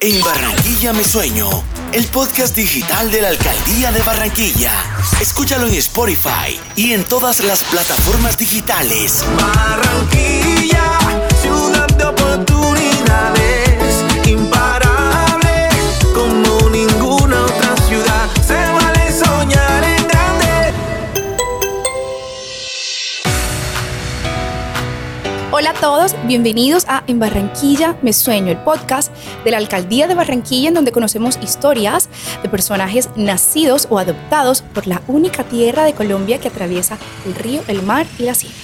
En Barranquilla Me Sueño, el podcast digital de la Alcaldía de Barranquilla. Escúchalo en Spotify y en todas las plataformas digitales. Barranquilla, todos, bienvenidos a En Barranquilla Me Sueño, el podcast de la Alcaldía de Barranquilla en donde conocemos historias de personajes nacidos o adoptados por la única tierra de Colombia que atraviesa el río, el mar y la sierra.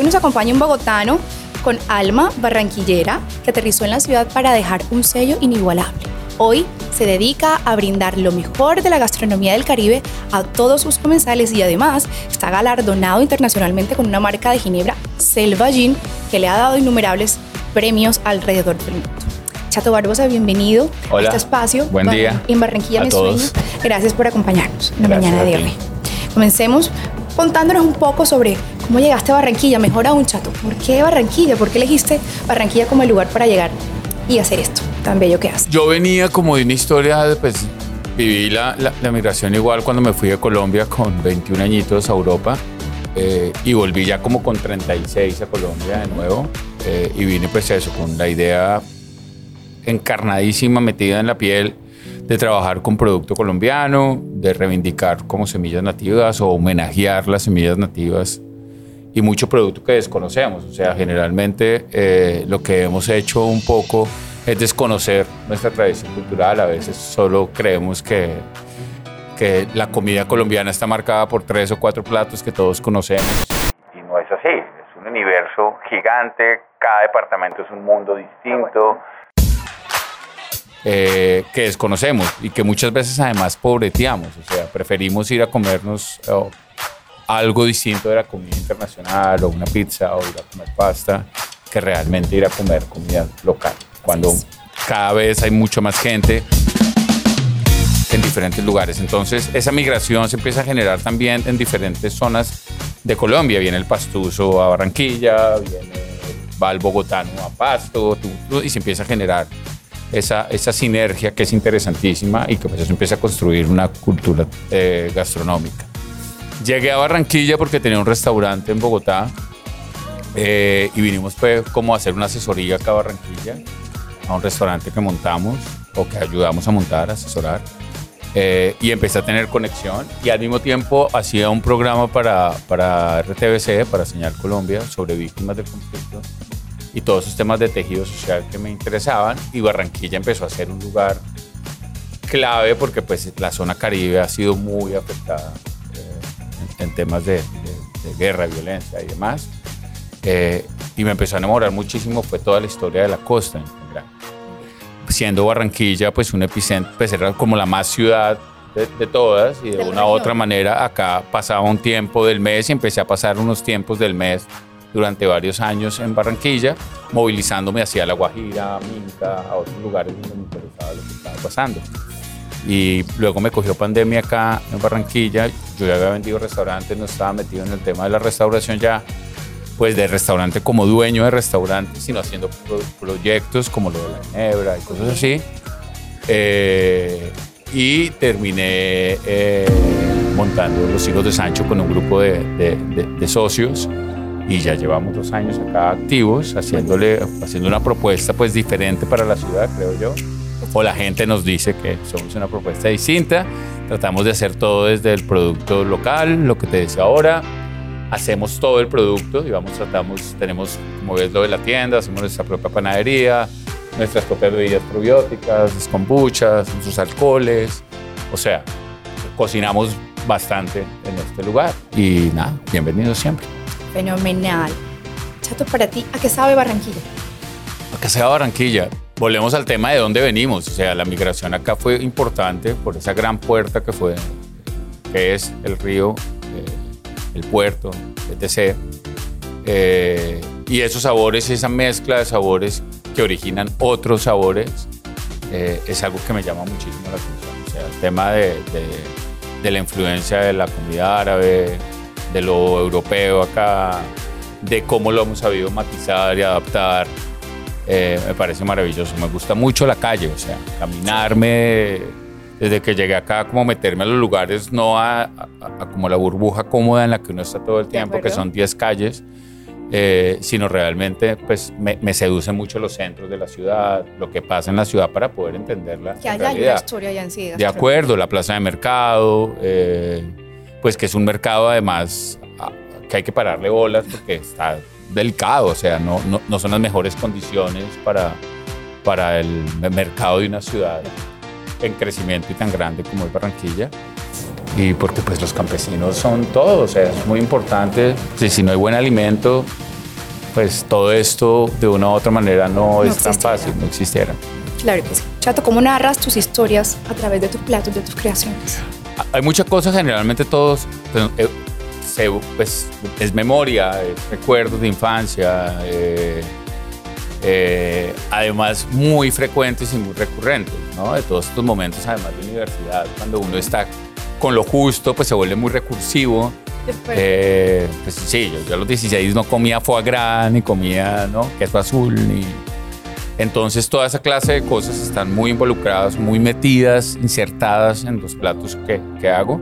Hoy nos acompaña un bogotano con alma barranquillera que aterrizó en la ciudad para dejar un sello inigualable. Hoy se dedica a brindar lo mejor de la gastronomía del Caribe a todos sus comensales y además está galardonado internacionalmente con una marca de ginebra Selva Gin que le ha dado innumerables premios alrededor del mundo. Chato Barbosa, bienvenido Hola. a este espacio. Buen Bar- día En Barranquilla a Me todos. Sueño. Gracias por acompañarnos en la mañana de hoy. Comencemos contándonos un poco sobre cómo llegaste a Barranquilla. Mejor aún, Chato. ¿Por qué Barranquilla? ¿Por qué elegiste Barranquilla como el lugar para llegar y hacer esto tan bello que haces? Yo venía como de una historia, pues viví la, la, la migración igual cuando me fui de Colombia con 21 añitos a Europa eh, y volví ya como con 36 a Colombia de nuevo eh, y vine pues eso, con la idea encarnadísima, metida en la piel de trabajar con producto colombiano, de reivindicar como semillas nativas o homenajear las semillas nativas y mucho producto que desconocemos. O sea, generalmente eh, lo que hemos hecho un poco es desconocer nuestra tradición cultural. A veces solo creemos que, que la comida colombiana está marcada por tres o cuatro platos que todos conocemos. Y no es así. Es un universo gigante. Cada departamento es un mundo distinto. eh, que desconocemos y que muchas veces además pobreteamos. O sea, preferimos ir a comernos oh, algo distinto de la comida internacional o una pizza o ir a comer pasta que realmente ir a comer comida local. Cuando cada vez hay mucho más gente en diferentes lugares. Entonces, esa migración se empieza a generar también en diferentes zonas de Colombia. Viene el pastuso a Barranquilla, viene, va el bogotano a Pasto, y se empieza a generar esa, esa sinergia que es interesantísima y que pues eso empieza a construir una cultura eh, gastronómica. Llegué a Barranquilla porque tenía un restaurante en Bogotá eh, y vinimos pues como a hacer una asesoría acá a Barranquilla, a un restaurante que montamos o que ayudamos a montar, asesorar. Eh, y empecé a tener conexión y al mismo tiempo hacía un programa para, para RTBC, para Señal Colombia, sobre víctimas del conflicto y todos esos temas de tejido social que me interesaban y Barranquilla empezó a ser un lugar clave porque pues la zona caribe ha sido muy afectada eh, en, temas de, guerra, violencia y demás. Eh, y me empezó a enamorar muchísimo fue toda la historia de la costa. Siendo Barranquilla pues un epicentro, pues era como la más ciudad de, de todas y de una u otra manera acá pasaba un tiempo del mes y empecé a pasar unos tiempos del mes durante varios años en Barranquilla, movilizándome hacia La Guajira, Minca, a otros lugares donde me interesaba lo que estaba pasando. Y luego me cogió pandemia acá en Barranquilla. Yo ya había vendido restaurantes, no estaba metido en el tema de la restauración ya, pues de restaurante como dueño de restaurante, sino haciendo pro- proyectos como lo de la Ginebra y cosas así. Eh, y terminé eh, montando Los Hijos de Sancho con un grupo de, de- de- de socios y ya llevamos dos años acá activos haciéndole, haciendo una propuesta pues diferente para la ciudad, creo yo. O la gente nos dice que somos una propuesta distinta. Tratamos de hacer todo desde el producto local, lo que te decía ahora. Hacemos todo el producto, digamos, tratamos, tenemos, como ves, lo de la tienda, hacemos nuestra propia panadería, nuestras propias bebidas probióticas, las kombuchas, nuestros alcoholes. O sea, cocinamos bastante en este lugar. Y nada, bienvenidos siempre. Fenomenal. Chato, para ti, ¿a qué sabe Barranquilla? Acá sea Barranquilla. Volvemos al tema de dónde venimos. O sea, la migración acá fue importante por esa gran puerta que fue, que es el río, eh, el puerto, etc. Eh, y esos sabores, esa mezcla de sabores que originan otros sabores, eh, es algo que me llama muchísimo la atención. O sea, el tema de, de- de la influencia de la comunidad árabe, de lo europeo acá, de cómo lo hemos sabido matizar y adaptar eh, me parece maravilloso. Me gusta mucho la calle, o sea, caminarme desde que llegué acá, como meterme a los lugares, no a, a- a como la burbuja cómoda en la que uno está todo el tiempo, que son 10 calles, eh, sino realmente pues me, me seducen mucho los centros de la ciudad, lo que pasa en la ciudad para poder entenderla. Que en haya una realidad. historia ya en sí. De acuerdo, la plaza de mercado, eh, pues que es un mercado además que hay que pararle bolas porque está delicado, o sea, no, no, no son las mejores condiciones para, para el mercado de una ciudad en crecimiento y tan grande como es Barranquilla. Y porque pues los campesinos son todo, o sea, es muy importante. Si, si no hay buen alimento, pues todo esto de una u otra manera no, No es tan fácil, no existiera. Claro que sí. Chato, ¿cómo narras tus historias a través de tus platos, de tus creaciones? hay muchas cosas, generalmente todos, eh, pues, es memoria, es recuerdos de infancia, eh, eh, además muy frecuentes y muy recurrentes, ¿no? De todos estos momentos, además de universidad, cuando uno está con lo justo, pues se vuelve muy recursivo. Eh, pues sí, yo, yo a los 16 no comía foie gras, ni comía ¿no? queso azul, ni... Entonces toda esa clase de cosas están muy involucradas, muy metidas, insertadas en los platos que, que hago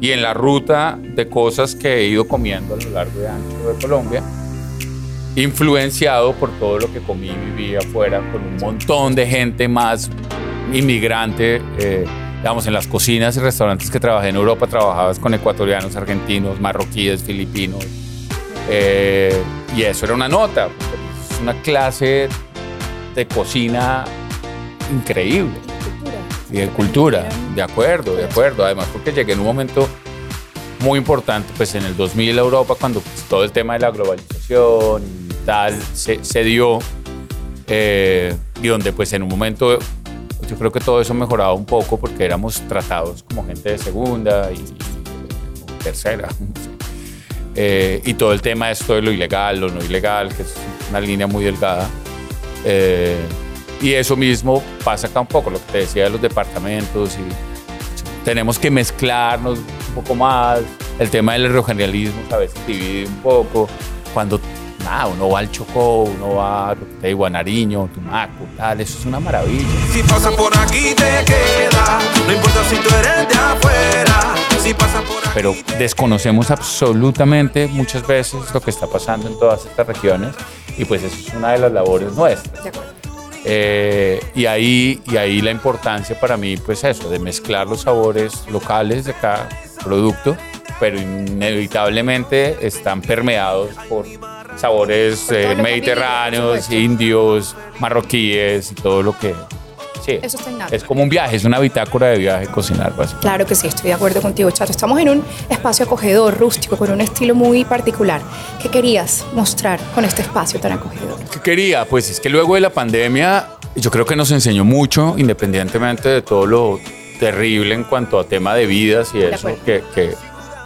y en la ruta de cosas que he ido comiendo a lo largo y ancho de Colombia, influenciado por todo lo que comí y viví afuera con un montón de gente más inmigrante. eh, digamos, en las cocinas y restaurantes que trabajé en Europa, trabajabas con ecuatorianos, argentinos, marroquíes, filipinos. eh, y eso era una nota, es una clase de cocina increíble y de cultura, de acuerdo, de acuerdo. Además, porque llegué en un momento muy importante, pues en el 2000 a Europa, cuando pues, todo el tema de la globalización y tal se, se dio, eh, y donde pues en un momento yo creo que todo eso mejoraba un poco porque éramos tratados como gente de segunda y, y tercera. Eh, y todo el tema de esto de lo ilegal, lo no ilegal, que es una línea muy delgada. Eh, y eso mismo pasa acá un poco, lo que te decía de los departamentos y tenemos que mezclarnos un poco más. El tema del regionalismo a veces divide un poco. Cuando nada, uno va al Chocó, uno va que te digo, a Nariño, Tumaco, tal, eso es una maravilla. Si pasas por aquí te queda, no importa si tú eres de afuera. Si pasas por aquí pero desconocemos absolutamente muchas veces lo que está pasando en todas estas regiones y pues eso es una de las labores nuestras. De acuerdo. Eh, y, ahí, y ahí la importancia para mí, pues eso, de mezclar los sabores locales de cada producto, pero inevitablemente están permeados por sabores eh, mediterráneos, indios, marroquíes y todo lo que... Sí, Eso está innato. es como un viaje, es una bitácora de viaje cocinar. Claro que sí, estoy de acuerdo contigo, Chato. Estamos en un espacio acogedor, rústico, con un estilo muy particular. ¿Qué querías mostrar con este espacio tan acogedor? ¿Qué quería? Pues es que luego de la pandemia, yo creo que nos enseñó mucho, independientemente de todo lo terrible en cuanto a tema de vidas y De eso que,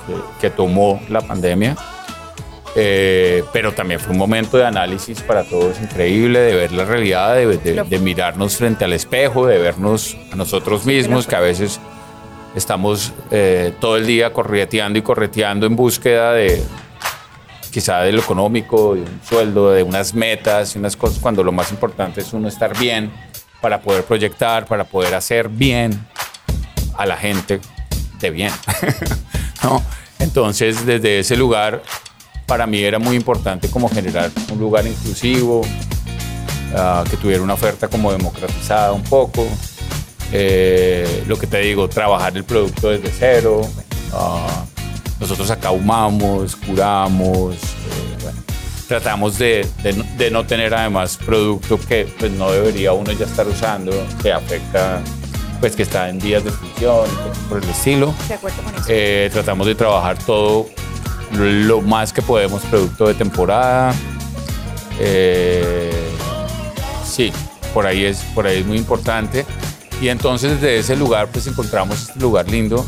que- que tomó la pandemia. Eh, pero también fue un momento de análisis para todos increíble, de ver la realidad, de, de- de mirarnos frente al espejo, de vernos a nosotros mismos, que a veces estamos eh, todo el día correteando y correteando en búsqueda de quizá de lo económico, de un sueldo, de unas metas y unas cosas, cuando lo más importante es uno estar bien para poder proyectar, para poder hacer bien a la gente de bien. Entonces, desde ese lugar, para mí era muy importante como generar un lugar inclusivo, ah, que tuviera una oferta como democratizada un poco. Eh, lo que te digo, trabajar el producto desde cero. Ah, nosotros acá ahumamos, curamos, eh, tratamos de, de no- de no tener además producto que pues, no debería uno ya estar usando, que afecta, pues que está en días de función, por el estilo. De acuerdo con eso. Eh, tratamos de trabajar todo lo más que podemos, producto de temporada. Eh, sí, por ahí, es, por ahí es muy importante. Y entonces desde ese lugar pues encontramos este lugar lindo.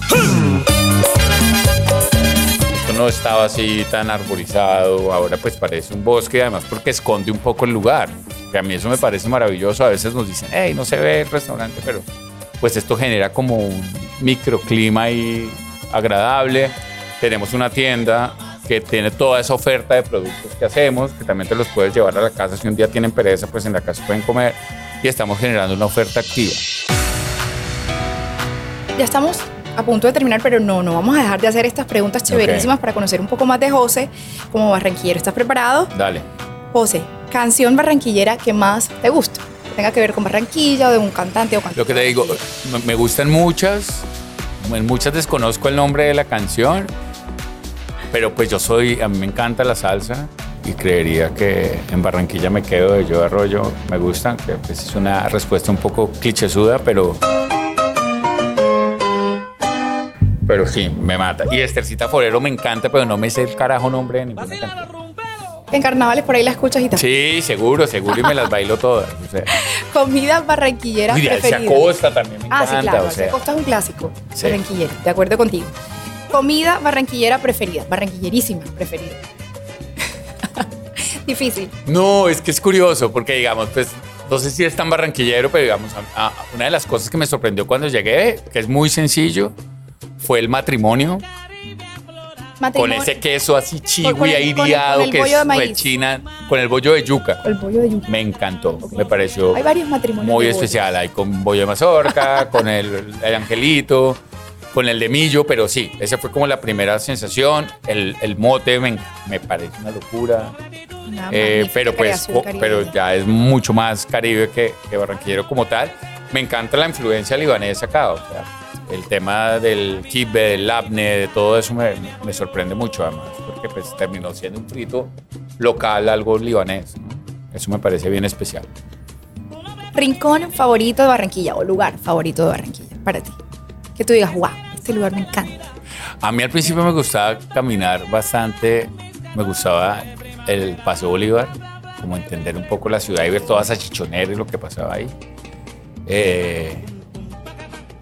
Esto no estaba así tan arborizado, ahora pues parece un bosque, además porque esconde un poco el lugar. Que a mí eso me parece maravilloso. A veces nos dicen, hey, no se ve el restaurante, pero pues esto genera como un microclima ahí agradable. Tenemos una tienda que tiene toda esa oferta de productos que hacemos, que también te los puedes llevar a la casa. Si un día tienen pereza, pues en la casa pueden comer. Y estamos generando una oferta activa. Ya estamos a punto de terminar, pero no, no vamos a dejar de hacer estas preguntas chéverísimas para conocer un poco más de José como barranquillero. ¿Estás preparado? Dale. José, canción barranquillera que más te gusta. Que tenga que ver con Barranquilla o de un cantante o cantante. Lo que te digo, me- gustan muchas, en muchas desconozco el nombre de la canción, pero pues yo soy, a mí me encanta la salsa y creería que en Barranquilla me quedo de Yo Arroyo, me gustan, que pues es una respuesta un poco clichésuda, pero... Pero sí, me mata. Y Estercita Forero me encanta, pero no me sé el carajo nombre de ninguna canción. En carnavales por ahí la escuchas y tal. Sí, seguro, seguro, y me las bailo todas. O sea, Comida barranquillera Mira, preferida. Alcia Costa también me Ah, encanta. sí, claro. o Alcia sea. Costa es un clásico Sí. barranquillero. De acuerdo contigo. Comida barranquillera preferida. Barranquillerísima preferida. Difícil. No, es que es curioso, porque digamos, pues, no sé si es tan barranquillero, pero digamos, a- a- una de las cosas que me sorprendió cuando llegué, que es muy sencillo, fue el matrimonio, con Matrimonio- ese queso así Con- con con con el que bollo de es rechina, con el bollo de yuca. El pollo de yuca. Me encantó, me pareció Hay varios matrimonios. muy bollo. especial. Hay con bollo de mazorca, con el, el angelito, con el de millo, pero sí, esa fue como la primera sensación. El, el mote me, me parece una locura. Una Eh, pero pues pero ya es mucho más caribe que, que barranquillero como tal. Me encanta la influencia libanesa acá, o sea, el tema del kibbe, del labne, de todo eso me, me sorprende mucho además, porque pues terminó siendo un frito local, algo libanés. ¿no? Eso me parece bien especial. Rincón favorito de Barranquilla o lugar favorito de Barranquilla para ti. Que tú digas, wow, este lugar me encanta. A mí al principio me gustaba caminar bastante, me gustaba el Paseo Bolívar, como entender un poco la ciudad y ver toda esa chichonera y lo que pasaba ahí. Eh,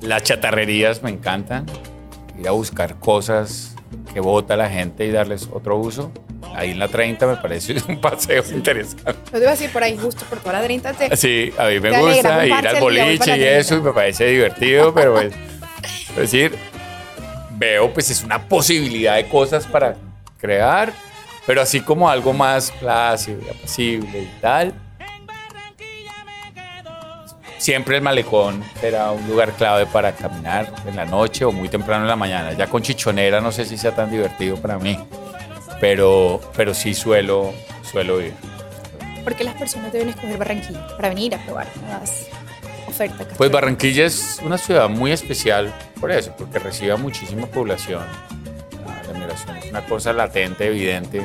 las chatarrerías me encantan, ir a buscar cosas que bota la gente y darles otro uso. Ahí en la 30 me parece un paseo interesante. Lo te iba a decir por ahí, justo por toda la 30 te- Sí, a mí me alegra, gusta un ir al boliche y tienda. eso, y me parece divertido, pero pues, es decir, veo pues es una posibilidad de cosas para crear, pero así como algo más plácido y apacible y tal. Siempre el malecón será un lugar clave para caminar en la noche o muy temprano en la mañana. Ya con chichonera no sé si sea tan divertido para mí, pero, pero sí suelo, suelo ir. ¿Por qué las personas deben escoger Barranquilla para venir a probar nuevas ofertas? Pues Barranquilla es una ciudad muy especial por eso, porque recibe a muchísima población. La migración es una cosa latente, evidente.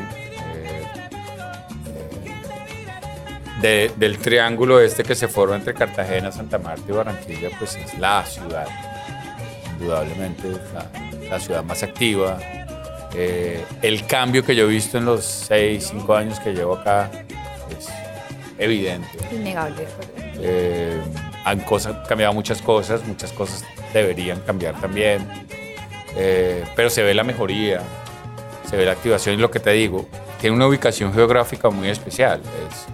De- del triángulo este que se forma entre Cartagena, Santa Marta y Barranquilla, pues es la ciudad, indudablemente es la, la ciudad más activa. Eh, el cambio que yo he visto en los 6, 5 años que llevo acá es evidente. Innegable. Eh, han cosa- cambiado muchas cosas, muchas cosas deberían cambiar también, Eh, pero se ve la mejoría, se ve la activación y lo que te digo, tiene una ubicación geográfica muy especial, es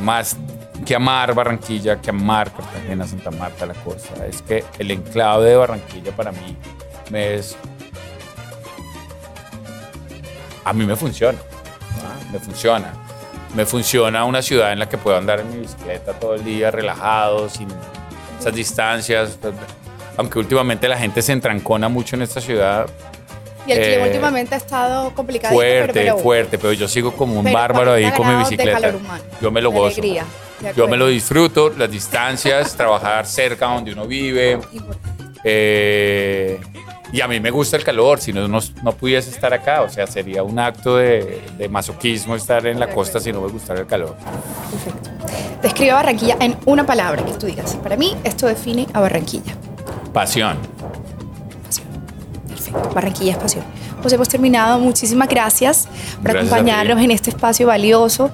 más que amar Barranquilla, que amar Cartagena, Santa Marta, la costa, es que el enclave de Barranquilla para mí me es... A mí me funciona, ¿no? me funciona me funciona una ciudad en la que puedo andar en mi bicicleta todo el día relajado, sin esas distancias. Aunque últimamente la gente se entrancona mucho en esta ciudad, Y el clima Eh, últimamente ha estado complicado. fuerte, fuerte, pero yo sigo como un pero bárbaro ahí 40 con mi bicicleta. calor humano, Yo me lo gozo. alegría, Yo me lo disfruto, las distancias, trabajar cerca donde uno vive. Eh, y a mí me gusta el calor, si no, no, no pudiese estar acá, o sea, sería un acto de, de masoquismo estar en la costa si no me gustara el calor. Perfecto. Describe a Barranquilla en una palabra que tú digas. Para mí, esto define a Barranquilla. Pasión. Barranquilla es pasión. Pues hemos terminado. Muchísimas gracias por Gracias acompañarnos en este espacio valioso.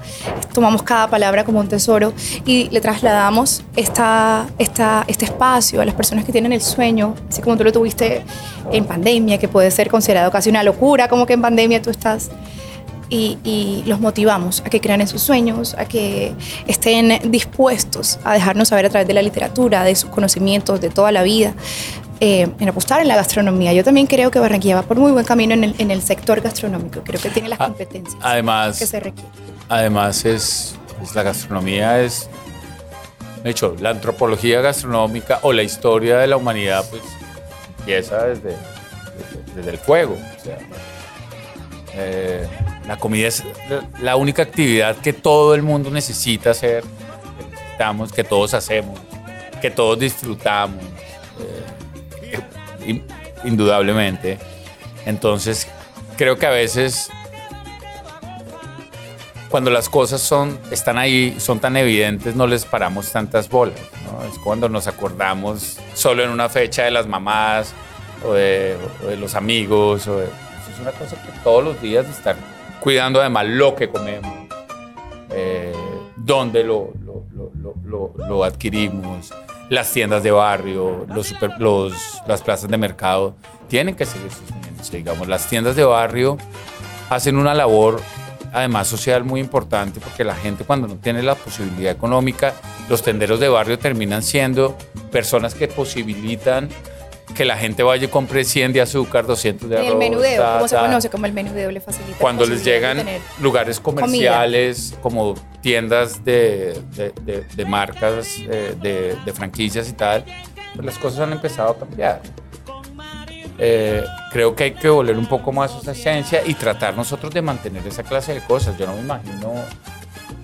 Tomamos cada palabra como un tesoro y le trasladamos esta, esta, este espacio a las personas que tienen el sueño, así como tú lo tuviste en pandemia, que puede ser considerado casi una locura, como que en pandemia tú estás y, y los motivamos a que crean en sus sueños, a que estén dispuestos a dejarnos saber a través de la literatura, de sus conocimientos de toda la vida, eh, en apostar en la gastronomía. Yo también creo que Barranquilla va por muy buen camino en el, en el sector gastronómico. Creo que tiene las Ah, competencias Además, que se requieren. además es, pues, la gastronomía es, de hecho, la antropología gastronómica o la historia de la humanidad, pues empieza desde, desde, desde el fuego. O sea, eh, la comida es la- única actividad que todo el mundo necesita hacer, que necesitamos, que todos hacemos, que todos disfrutamos, indudablemente. Entonces, creo que a veces cuando las cosas son, están ahí, son tan evidentes, no les paramos tantas bolas. Es cuando nos acordamos solo en una fecha de las mamás o de, los amigos. O eso es una cosa que todos los días estar cuidando además lo que comemos, eh, dónde lo- lo- lo- lo adquirimos, las tiendas de barrio, los super- los, las plazas de mercado, tienen que seguir sosteniéndose. Digamos, las tiendas de barrio hacen una labor además social muy importante porque la gente cuando no tiene la posibilidad económica, los tenderos de barrio terminan siendo personas que posibilitan que la gente vaya y compre 100 de azúcar, 200 de arroz. el menudeo, como se conoce como el menudeo, le facilita. Cuando les llegan lugares comerciales como tiendas de, de- de- de marcas, eh, de, franquicias y tal, pues las cosas han empezado a cambiar. Eh, creo que hay que volver un poco más a esa esencia y tratar nosotros de mantener esa clase de cosas. Yo no me imagino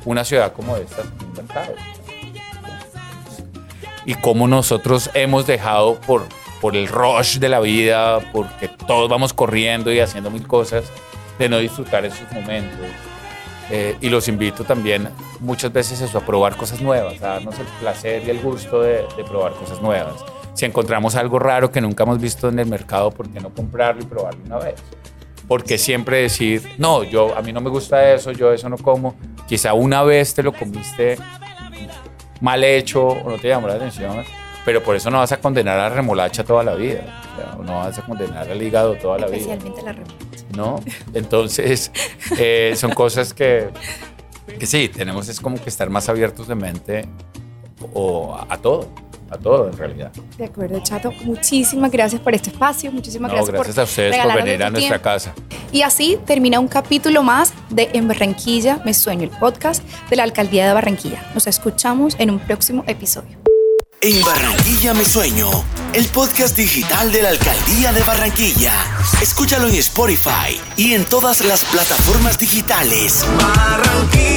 una ciudad como esta sin mercado. Y cómo nosotros hemos dejado por, por el rush de la vida, porque todos vamos corriendo y haciendo mil cosas, de no disfrutar esos momentos. Eh, y los invito también muchas veces a probar cosas nuevas, a darnos el placer y el gusto de, de probar cosas nuevas. Si encontramos algo raro que nunca hemos visto en el mercado, ¿por qué no comprarlo y probarlo una vez? Porque siempre decir, no, yo a mí no me gusta eso, yo eso no como. Quizá una vez te lo comiste mal hecho o no te llamó la atención, pero por eso no vas a condenar a la remolacha toda la vida. No vas a condenar al hígado toda la vida. Especialmente la remolacha. ¿no? Entonces, eh, son cosas que, que sí, tenemos es como que estar más abiertos de mente o a, a todo, a todo en realidad. De acuerdo, Chato. Muchísimas gracias por este espacio. Muchísimas No, gracias, gracias por a ustedes por venir a nuestra tiempo. casa. Y así termina un capítulo más de En Barranquilla Me Sueño, el podcast de la Alcaldía de Barranquilla. Nos escuchamos en un próximo episodio. En Barranquilla Me Sueño, el podcast digital de la Alcaldía de Barranquilla. Escúchalo en Spotify y en todas las plataformas digitales. Barranquilla.